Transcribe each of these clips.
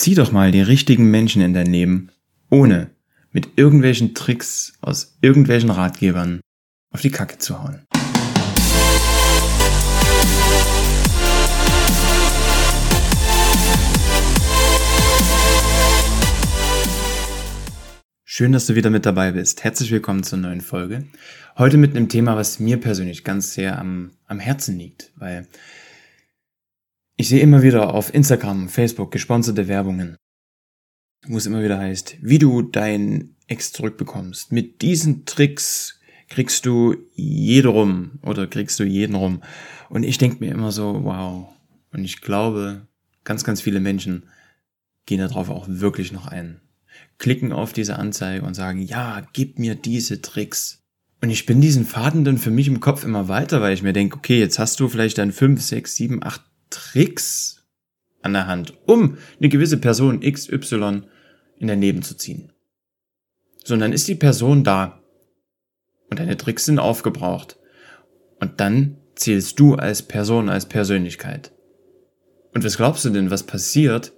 Zieh doch mal die richtigen Menschen in dein Leben, ohne mit irgendwelchen Tricks aus irgendwelchen Ratgebern auf die Kacke zu hauen. Schön, dass du wieder mit dabei bist. Herzlich willkommen zur neuen Folge. Heute mit einem Thema, was mir persönlich ganz sehr am, am Herzen liegt, weil ich sehe immer wieder auf Instagram, Facebook gesponserte Werbungen, wo es immer wieder heißt, wie du dein Ex zurückbekommst. Mit diesen Tricks kriegst du jede rum oder kriegst du jeden rum. Und ich denke mir immer so, wow. Und ich glaube, ganz, ganz viele Menschen gehen darauf auch wirklich noch ein. Klicken auf diese Anzeige und sagen, ja, gib mir diese Tricks. Und ich bin diesen Faden dann für mich im Kopf immer weiter, weil ich mir denke, okay, jetzt hast du vielleicht dann fünf, sechs, sieben, acht Tricks an der Hand, um eine gewisse Person XY in dein Leben zu ziehen. Sondern ist die Person da und deine Tricks sind aufgebraucht. Und dann zählst du als Person, als Persönlichkeit. Und was glaubst du denn, was passiert,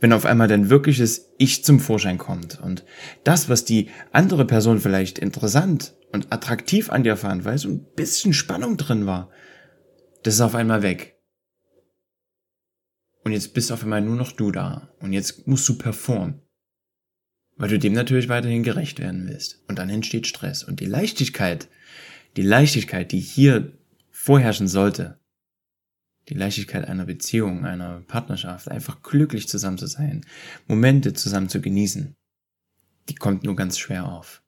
wenn auf einmal dein wirkliches Ich zum Vorschein kommt und das, was die andere Person vielleicht interessant und attraktiv an dir fand, weil so ein bisschen Spannung drin war, das ist auf einmal weg. Und jetzt bist auf einmal nur noch du da. Und jetzt musst du performen. Weil du dem natürlich weiterhin gerecht werden willst. Und dann entsteht Stress. Und die Leichtigkeit, die Leichtigkeit, die hier vorherrschen sollte, die Leichtigkeit einer Beziehung, einer Partnerschaft, einfach glücklich zusammen zu sein, Momente zusammen zu genießen, die kommt nur ganz schwer auf.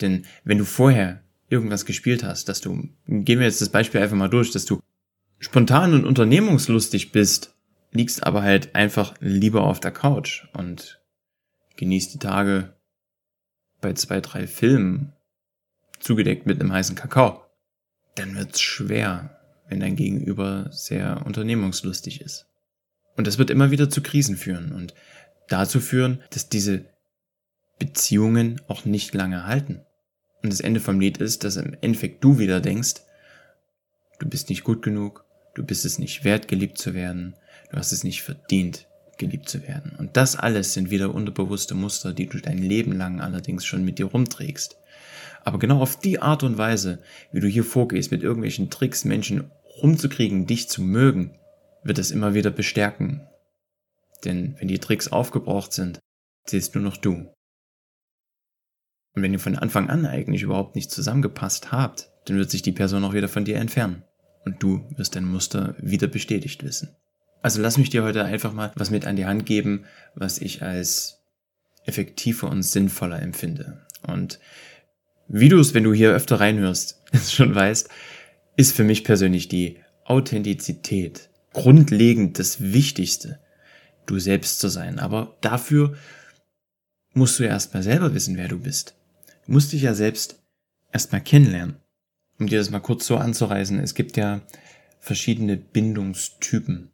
Denn wenn du vorher irgendwas gespielt hast, dass du, gehen wir jetzt das Beispiel einfach mal durch, dass du spontan und unternehmungslustig bist, liegst aber halt einfach lieber auf der Couch und genießt die Tage bei zwei, drei Filmen zugedeckt mit einem heißen Kakao, dann wird's schwer, wenn dein Gegenüber sehr unternehmungslustig ist. Und das wird immer wieder zu Krisen führen und dazu führen, dass diese Beziehungen auch nicht lange halten. Und das Ende vom Lied ist, dass im Endeffekt du wieder denkst, du bist nicht gut genug, du bist es nicht wert, geliebt zu werden, Du hast es nicht verdient, geliebt zu werden. Und das alles sind wieder unterbewusste Muster, die du dein Leben lang allerdings schon mit dir rumträgst. Aber genau auf die Art und Weise, wie du hier vorgehst, mit irgendwelchen Tricks Menschen rumzukriegen, dich zu mögen, wird es immer wieder bestärken. Denn wenn die Tricks aufgebraucht sind, zählst nur noch du. Und wenn ihr von Anfang an eigentlich überhaupt nicht zusammengepasst habt, dann wird sich die Person auch wieder von dir entfernen. Und du wirst dein Muster wieder bestätigt wissen. Also lass mich dir heute einfach mal was mit an die Hand geben, was ich als effektiver und sinnvoller empfinde. Und wie du es, wenn du hier öfter reinhörst, schon weißt, ist für mich persönlich die Authentizität grundlegend das Wichtigste, du selbst zu sein. Aber dafür musst du ja erstmal selber wissen, wer du bist. Du musst dich ja selbst erstmal kennenlernen. Um dir das mal kurz so anzureißen, es gibt ja verschiedene Bindungstypen.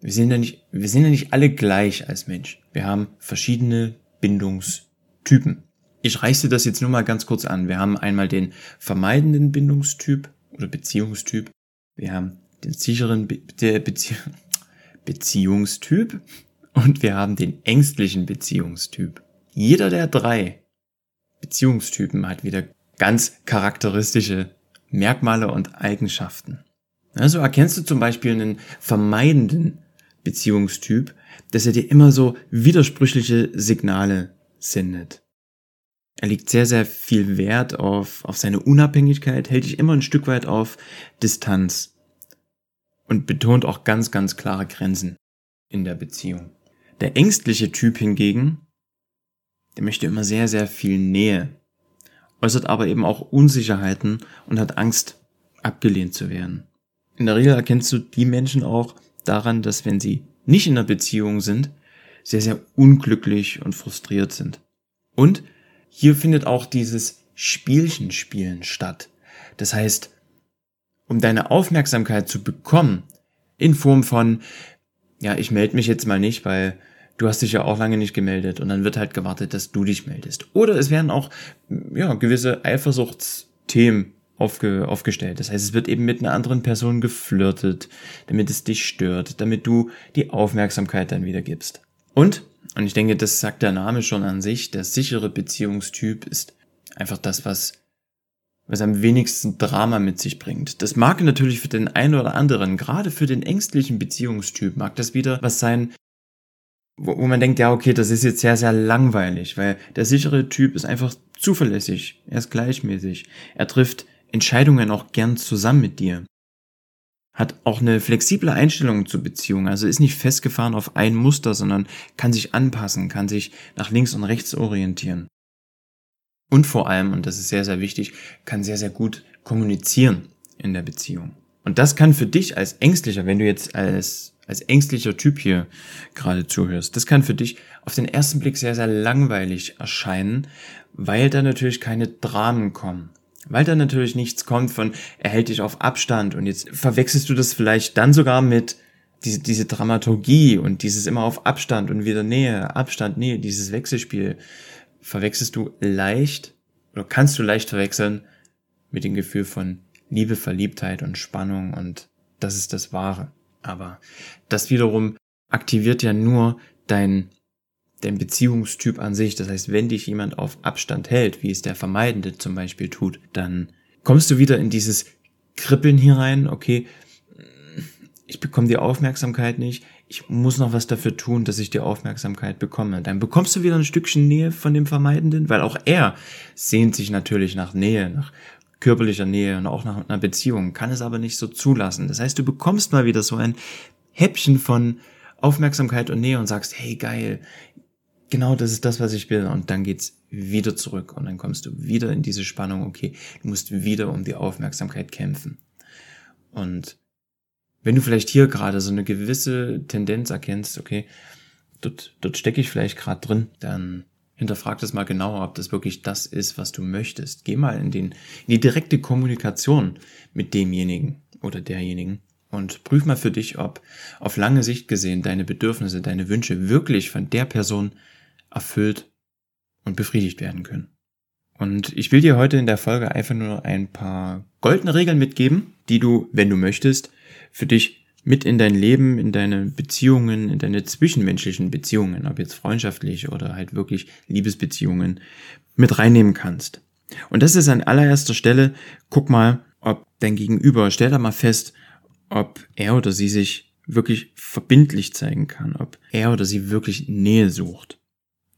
Wir sind ja nicht, wir sind ja nicht alle gleich als Mensch. Wir haben verschiedene Bindungstypen. Ich reiße das jetzt nur mal ganz kurz an. Wir haben einmal den vermeidenden Bindungstyp oder Beziehungstyp. Wir haben den sicheren Be Bezie Beziehungstyp und wir haben den ängstlichen Beziehungstyp. Jeder der drei Beziehungstypen hat wieder ganz charakteristische Merkmale und Eigenschaften. Also erkennst du zum Beispiel einen vermeidenden Beziehungstyp, dass er dir immer so widersprüchliche Signale sendet. Er legt sehr, sehr viel Wert auf, auf seine Unabhängigkeit, hält dich immer ein Stück weit auf Distanz und betont auch ganz, ganz klare Grenzen in der Beziehung. Der ängstliche Typ hingegen, der möchte immer sehr, sehr viel Nähe, äußert aber eben auch Unsicherheiten und hat Angst, abgelehnt zu werden. In der Regel erkennst du die Menschen auch, daran, dass wenn sie nicht in einer Beziehung sind, sehr, sehr unglücklich und frustriert sind. Und hier findet auch dieses Spielchenspielen statt. Das heißt, um deine Aufmerksamkeit zu bekommen, in Form von, ja, ich melde mich jetzt mal nicht, weil du hast dich ja auch lange nicht gemeldet und dann wird halt gewartet, dass du dich meldest. Oder es werden auch, ja, gewisse Eifersuchtsthemen aufge, aufgestellt. Das heißt, es wird eben mit einer anderen Person geflirtet, damit es dich stört, damit du die Aufmerksamkeit dann wieder gibst. Und, und ich denke, das sagt der Name schon an sich, der sichere Beziehungstyp ist einfach das, was, was am wenigsten Drama mit sich bringt. Das mag natürlich für den einen oder anderen, gerade für den ängstlichen Beziehungstyp, mag das wieder was sein, wo, wo man denkt, ja, okay, das ist jetzt sehr, sehr langweilig, weil der sichere Typ ist einfach zuverlässig, er ist gleichmäßig, er trifft Entscheidungen auch gern zusammen mit dir. Hat auch eine flexible Einstellung zur Beziehung, also ist nicht festgefahren auf ein Muster, sondern kann sich anpassen, kann sich nach links und rechts orientieren. Und vor allem, und das ist sehr, sehr wichtig, kann sehr, sehr gut kommunizieren in der Beziehung. Und das kann für dich als Ängstlicher, wenn du jetzt als, als ängstlicher Typ hier gerade zuhörst, das kann für dich auf den ersten Blick sehr, sehr langweilig erscheinen, weil da natürlich keine Dramen kommen. Weil da natürlich nichts kommt von, er hält dich auf Abstand und jetzt verwechselst du das vielleicht dann sogar mit diese, diese Dramaturgie und dieses immer auf Abstand und wieder Nähe, Abstand, Nähe, dieses Wechselspiel verwechselst du leicht oder kannst du leicht verwechseln mit dem Gefühl von Liebe, Verliebtheit und Spannung und das ist das Wahre. Aber das wiederum aktiviert ja nur dein den Beziehungstyp an sich. Das heißt, wenn dich jemand auf Abstand hält, wie es der Vermeidende zum Beispiel tut, dann kommst du wieder in dieses Kribbeln hier rein, okay, ich bekomme die Aufmerksamkeit nicht, ich muss noch was dafür tun, dass ich die Aufmerksamkeit bekomme. Dann bekommst du wieder ein Stückchen Nähe von dem Vermeidenden, weil auch er sehnt sich natürlich nach Nähe, nach körperlicher Nähe und auch nach einer Beziehung, kann es aber nicht so zulassen. Das heißt, du bekommst mal wieder so ein Häppchen von Aufmerksamkeit und Nähe und sagst, hey geil, genau das ist das, was ich will. Und dann geht's wieder zurück und dann kommst du wieder in diese Spannung, okay, du musst wieder um die Aufmerksamkeit kämpfen. Und wenn du vielleicht hier gerade so eine gewisse Tendenz erkennst, okay, dort, dort stecke ich vielleicht gerade drin, dann hinterfrag das mal genauer, ob das wirklich das ist, was du möchtest. Geh mal in, den, in die direkte Kommunikation mit demjenigen oder derjenigen und prüf mal für dich, ob auf lange Sicht gesehen deine Bedürfnisse, deine Wünsche wirklich von der Person erfüllt und befriedigt werden können. Und ich will dir heute in der Folge einfach nur ein paar goldene Regeln mitgeben, die du, wenn du möchtest, für dich mit in dein Leben, in deine Beziehungen, in deine zwischenmenschlichen Beziehungen, ob jetzt freundschaftlich oder halt wirklich Liebesbeziehungen, mit reinnehmen kannst. Und das ist an allererster Stelle, guck mal, ob dein Gegenüber, stell da mal fest, ob er oder sie sich wirklich verbindlich zeigen kann, ob er oder sie wirklich Nähe sucht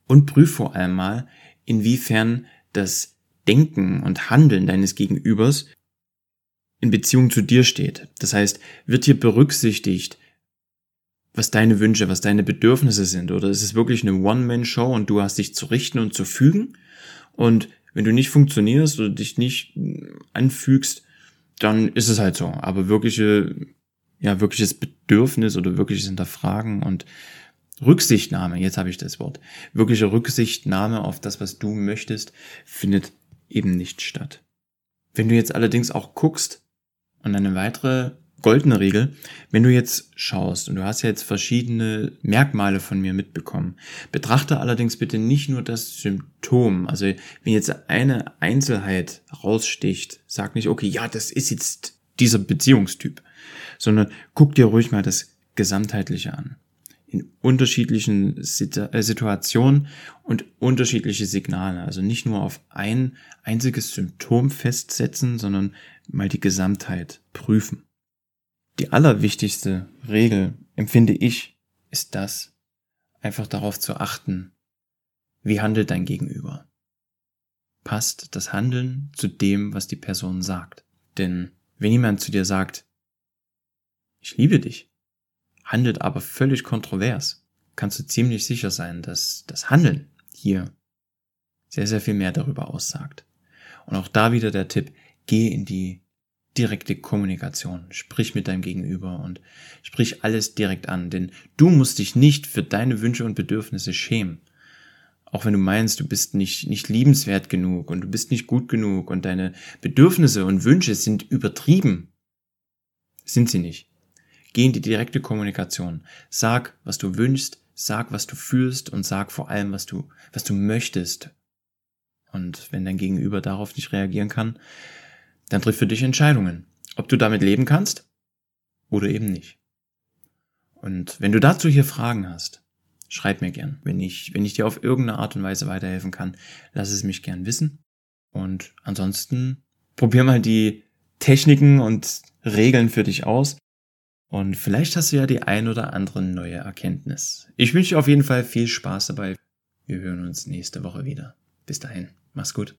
und prüf vor allem mal, inwiefern das Denken und Handeln deines Gegenübers in Beziehung zu dir steht. Das heißt, wird hier berücksichtigt, was deine Wünsche, was deine Bedürfnisse sind? Oder ist es wirklich eine One-Man-Show und du hast dich zu richten und zu fügen? Und wenn du nicht funktionierst oder dich nicht anfügst, dann ist es halt so. Aber wirkliche, ja, wirkliches Bedürfnis oder wirkliches Hinterfragen und Rücksichtnahme, jetzt habe ich das Wort, wirkliche Rücksichtnahme auf das, was du möchtest, findet eben nicht statt. Wenn du jetzt allerdings auch guckst, und eine weitere goldene Regel, wenn du jetzt schaust und du hast ja jetzt verschiedene Merkmale von mir mitbekommen, betrachte allerdings bitte nicht nur das Symptom. Also wenn jetzt eine Einzelheit raussticht, sag nicht, okay, ja, das ist jetzt dieser Beziehungstyp, sondern guck dir ruhig mal das Gesamtheitliche an in unterschiedlichen äh, Situationen und unterschiedliche Signale. Also nicht nur auf ein einziges Symptom festsetzen, sondern mal die Gesamtheit prüfen. Die allerwichtigste Regel, empfinde ich, ist das, einfach darauf zu achten, wie handelt dein Gegenüber. Passt das Handeln zu dem, was die Person sagt? Denn wenn jemand zu dir sagt, ich liebe dich, handelt aber völlig kontrovers, kannst du ziemlich sicher sein, dass das Handeln hier sehr, sehr viel mehr darüber aussagt. Und auch da wieder der Tipp, geh in die direkte Kommunikation, sprich mit deinem Gegenüber und sprich alles direkt an, denn du musst dich nicht für deine Wünsche und Bedürfnisse schämen. Auch wenn du meinst, du bist nicht, nicht liebenswert genug und du bist nicht gut genug und deine Bedürfnisse und Wünsche sind übertrieben, sind sie nicht. Geh in die direkte Kommunikation. Sag, was du wünschst, sag, was du fühlst und sag vor allem, was du, was du möchtest. Und wenn dein Gegenüber darauf nicht reagieren kann, dann triff für dich Entscheidungen, ob du damit leben kannst oder eben nicht. Und wenn du dazu hier Fragen hast, schreib mir gern. Wenn ich, wenn ich dir auf irgendeine Art und Weise weiterhelfen kann, lass es mich gern wissen. Und ansonsten probier mal die Techniken und Regeln für dich aus. Und vielleicht hast du ja die ein oder andere neue Erkenntnis. Ich wünsche dir auf jeden Fall viel Spaß dabei. Wir hören uns nächste Woche wieder. Bis dahin, mach's gut.